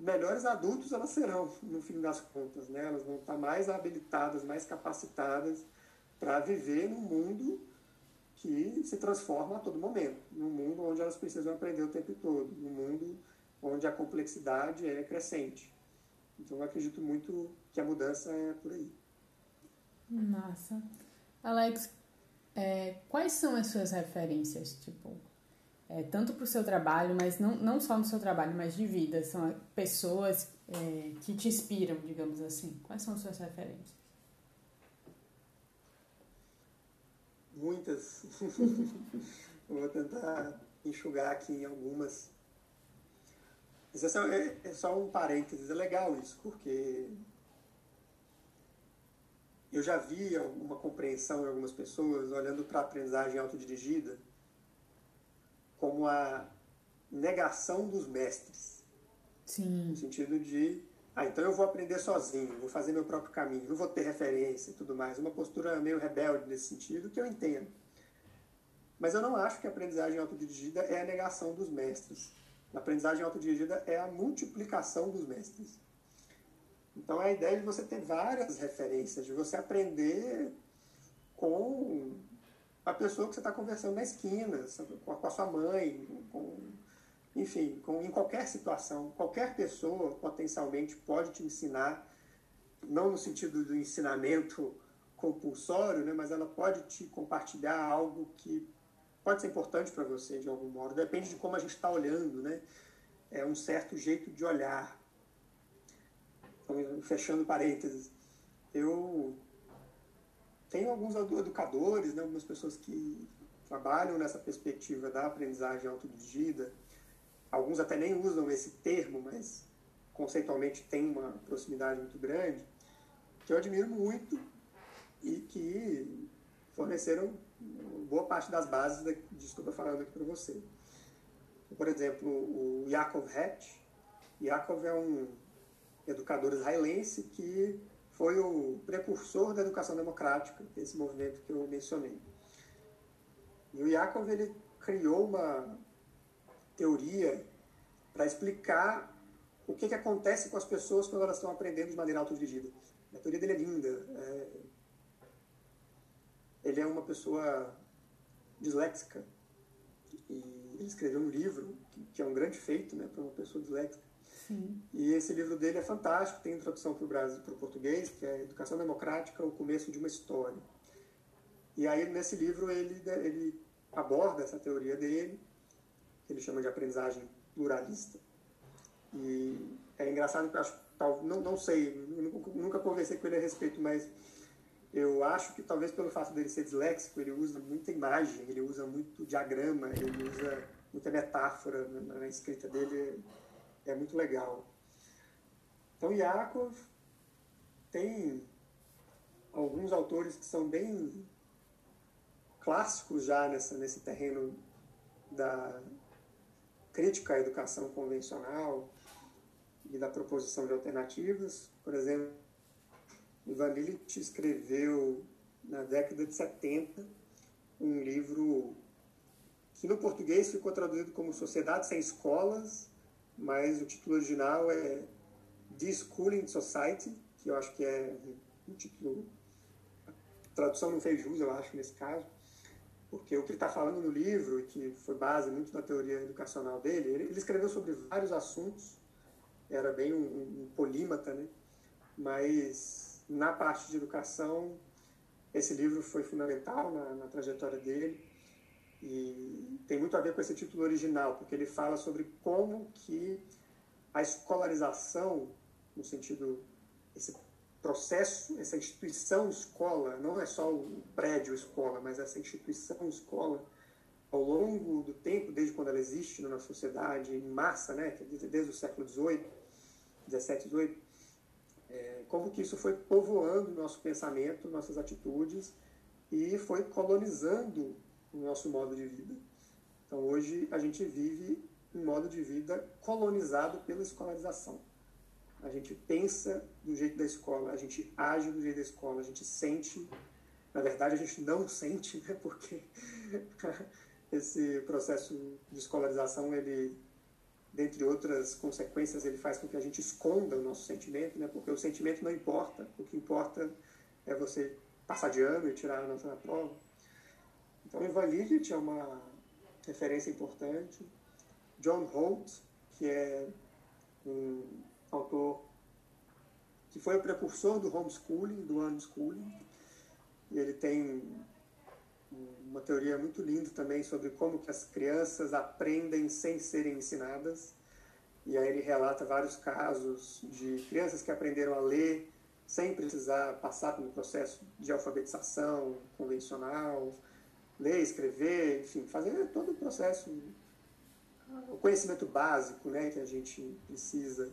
melhores adultos elas serão, no fim das contas. Né? Elas vão estar mais habilitadas, mais capacitadas para viver num mundo que se transforma a todo momento, num mundo onde elas precisam aprender o tempo todo, num mundo onde a complexidade é crescente. Então eu acredito muito que a mudança é por aí. Massa. Alex, é, quais são as suas referências? Tipo, é, tanto para o seu trabalho, mas não, não só no seu trabalho, mas de vida. São pessoas é, que te inspiram, digamos assim. Quais são as suas referências? Muitas. *laughs* Vou tentar enxugar aqui em algumas. Mas é só, é, é só um parênteses, é legal isso, porque eu já vi uma compreensão em algumas pessoas olhando para a aprendizagem autodirigida como a negação dos mestres. Sim. No sentido de, ah, então eu vou aprender sozinho, vou fazer meu próprio caminho, não vou ter referência e tudo mais. Uma postura meio rebelde nesse sentido que eu entendo. Mas eu não acho que a aprendizagem autodirigida é a negação dos mestres. A aprendizagem autodirigida é a multiplicação dos mestres. Então é a ideia de você ter várias referências, de você aprender com a pessoa que você está conversando na esquina, com a sua mãe, com, enfim, com, em qualquer situação. Qualquer pessoa potencialmente pode te ensinar, não no sentido do ensinamento compulsório, né, mas ela pode te compartilhar algo que pode ser importante para você de algum modo. Depende de como a gente está olhando, né? É um certo jeito de olhar. Então, fechando parênteses, eu tem alguns educadores, né, algumas pessoas que trabalham nessa perspectiva da aprendizagem autodirigida, alguns até nem usam esse termo, mas conceitualmente tem uma proximidade muito grande, que eu admiro muito e que forneceram boa parte das bases disso que eu estou falando aqui para você. Por exemplo, o Yaakov Hatch. Yaakov é um educador israelense que foi o precursor da educação democrática, esse movimento que eu mencionei. E o Yaakov ele criou uma teoria para explicar o que, que acontece com as pessoas quando elas estão aprendendo de maneira autodirigida. A teoria dele é linda. É... Ele é uma pessoa disléxica e ele escreveu um livro que, é um grande feito né, para uma pessoa disléxica. Sim. E esse livro dele é fantástico, tem introdução para o Brasil, para o português, que é Educação Democrática, o começo de uma história. E aí nesse livro ele, ele aborda essa teoria dele, que ele chama de aprendizagem pluralista. E é engraçado que eu acho, não, não sei, nunca, nunca conversei com ele a respeito, mas eu acho que talvez pelo fato dele ser disléxico, ele usa muita imagem, ele usa muito diagrama, ele usa muita metáfora na, na escrita dele, é muito legal. Então, Yakov tem alguns autores que são bem clássicos já nessa, nesse terreno da crítica à educação convencional e da proposição de alternativas. Por exemplo, Ivan Illich escreveu na década de 70 um livro que no português ficou traduzido como Sociedade Sem Escolas, mas o título original é Schooling Society, que eu acho que é um título. A tradução não fez jus, eu acho, nesse caso, porque o que ele está falando no livro, e que foi base muito da teoria educacional dele, ele, ele escreveu sobre vários assuntos, era bem um, um polímata, né? mas na parte de educação, esse livro foi fundamental na, na trajetória dele e tem muito a ver com esse título original, porque ele fala sobre como que a escolarização, no sentido, esse processo, essa instituição escola, não é só o prédio escola, mas essa instituição escola, ao longo do tempo, desde quando ela existe na sociedade, em massa, né, desde o século XVIII, XVII, XVIII, é, como que isso foi povoando nosso pensamento, nossas atitudes e foi colonizando o nosso modo de vida. Então hoje a gente vive um modo de vida colonizado pela escolarização. A gente pensa do jeito da escola, a gente age do jeito da escola, a gente sente. Na verdade, a gente não *laughs* sente, né? porque *laughs* esse processo de escolarização ele dentre outras consequências, ele faz com que a gente esconda o nosso sentimento, né? porque o sentimento não importa, o que importa é você passar de ano e tirar a nota na prova. Então, Ivan é uma referência importante. John Holt, que é um autor que foi o precursor do homeschooling, do unschooling, e ele tem uma teoria muito linda também sobre como que as crianças aprendem sem serem ensinadas. E aí ele relata vários casos de crianças que aprenderam a ler sem precisar passar pelo processo de alfabetização convencional, ler, escrever, enfim, fazer todo o processo, o conhecimento básico né, que a gente precisa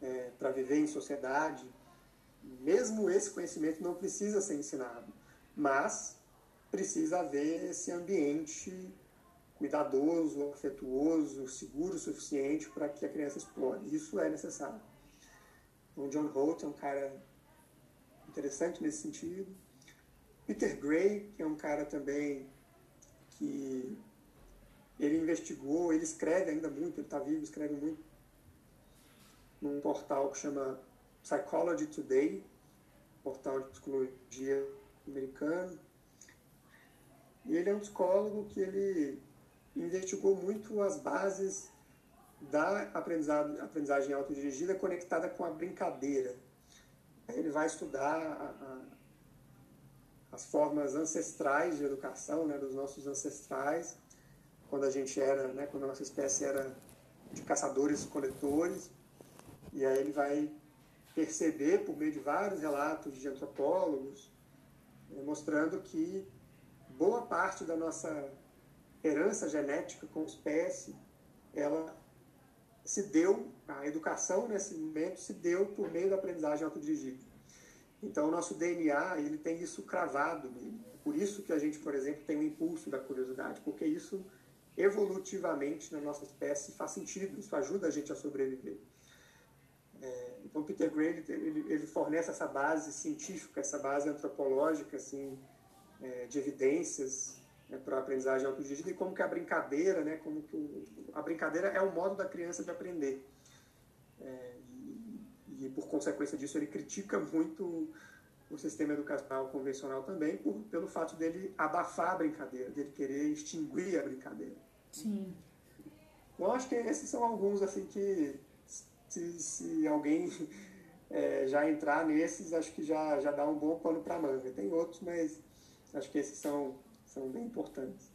é, para viver em sociedade. Mesmo esse conhecimento não precisa ser ensinado, mas precisa haver esse ambiente cuidadoso, afetuoso, seguro o suficiente para que a criança explore. Isso é necessário. Então, John Holt é um cara interessante nesse sentido. Peter Gray, que é um cara também que ele investigou, ele escreve ainda muito, ele está vivo, escreve muito num portal que chama Psychology Today, portal de psicologia americano. E ele é um psicólogo que ele investigou muito as bases da aprendizagem, autodirigida conectada com a brincadeira. Ele vai estudar a, a, as formas ancestrais de educação, né, dos nossos ancestrais, quando a gente era, né, quando a nossa espécie era de caçadores-coletores, e aí ele vai perceber, por meio de vários relatos de antropólogos, né, mostrando que boa parte da nossa herança genética como espécie, ela se deu, a educação nesse momento se deu por meio da aprendizagem autodirigida. Então, o nosso DNA, ele tem isso cravado. Por isso que a gente, por exemplo, tem o impulso da curiosidade, porque isso evolutivamente na nossa espécie faz sentido, isso ajuda a gente a sobreviver. É, então, Peter Gray ele, ele, fornece essa base científica, essa base antropológica, assim, é, de evidências né, para a aprendizagem autodirigida e como que a brincadeira, né, como que o, a brincadeira é o modo da criança de aprender. É, e, por consequência disso, ele critica muito o sistema educacional convencional também por, pelo fato dele abafar a brincadeira, dele querer extinguir a brincadeira. Sim. Eu acho que esses são alguns assim que se, se alguém *laughs* é, já entrar nesses, acho que já, já dá um bom pano para manga. Tem outros, mas acho que esses são, são bem importantes.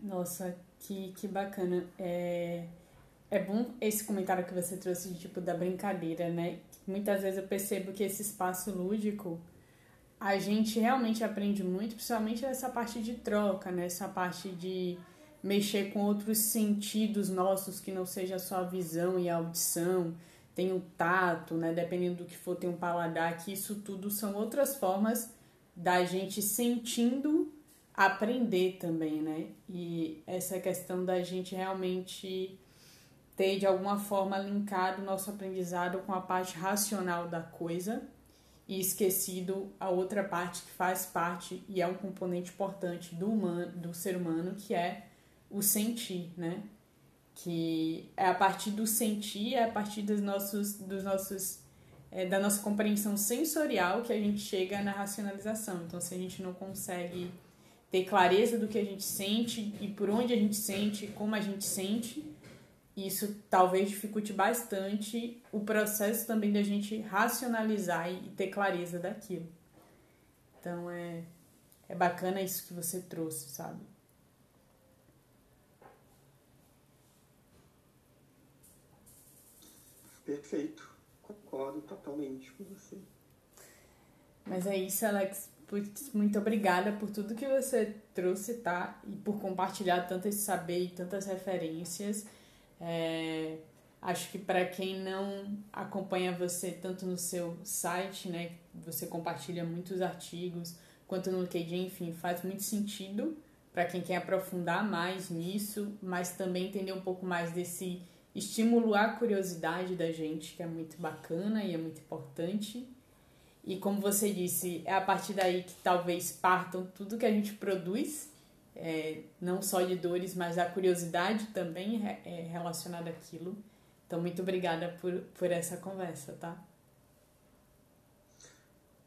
Nossa, que, que bacana. É, é bom esse comentário que você trouxe de tipo da brincadeira, né? Muitas vezes eu percebo que esse espaço lúdico a gente realmente aprende muito, principalmente nessa parte de troca, nessa parte de mexer com outros sentidos nossos que não seja só a visão e a audição, tem o tato, né? Dependendo do que for, tem um paladar, que isso tudo são outras formas da gente sentindo aprender também, né? E essa questão da gente realmente ter de alguma forma linkado o nosso aprendizado com a parte racional da coisa e esquecido a outra parte que faz parte e é um componente importante do humano, do ser humano, que é o sentir, né? Que é a partir do sentir, é a partir dos nossos, dos nossos é, da nossa compreensão sensorial que a gente chega na racionalização. Então, se a gente não consegue ter clareza do que a gente sente e por onde a gente sente, como a gente sente, isso talvez dificulte bastante o processo também da gente racionalizar e ter clareza daquilo. Então, é, é bacana isso que você trouxe, sabe? Perfeito, concordo totalmente com você. Mas é isso, Alex. Muito obrigada por tudo que você trouxe, tá? E por compartilhar tanto esse saber e tantas referências. É, acho que para quem não acompanha você tanto no seu site, né? Você compartilha muitos artigos, quanto no LinkedIn, enfim, faz muito sentido para quem quer aprofundar mais nisso, mas também entender um pouco mais desse estímulo à curiosidade da gente, que é muito bacana e é muito importante. E como você disse, é a partir daí que talvez partam tudo que a gente produz, é, não só de dores, mas a curiosidade também é relacionada àquilo. Então, muito obrigada por, por essa conversa, tá?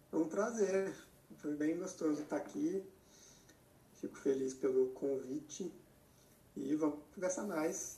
Foi um prazer. Foi bem gostoso estar aqui. Fico feliz pelo convite. E vamos conversar mais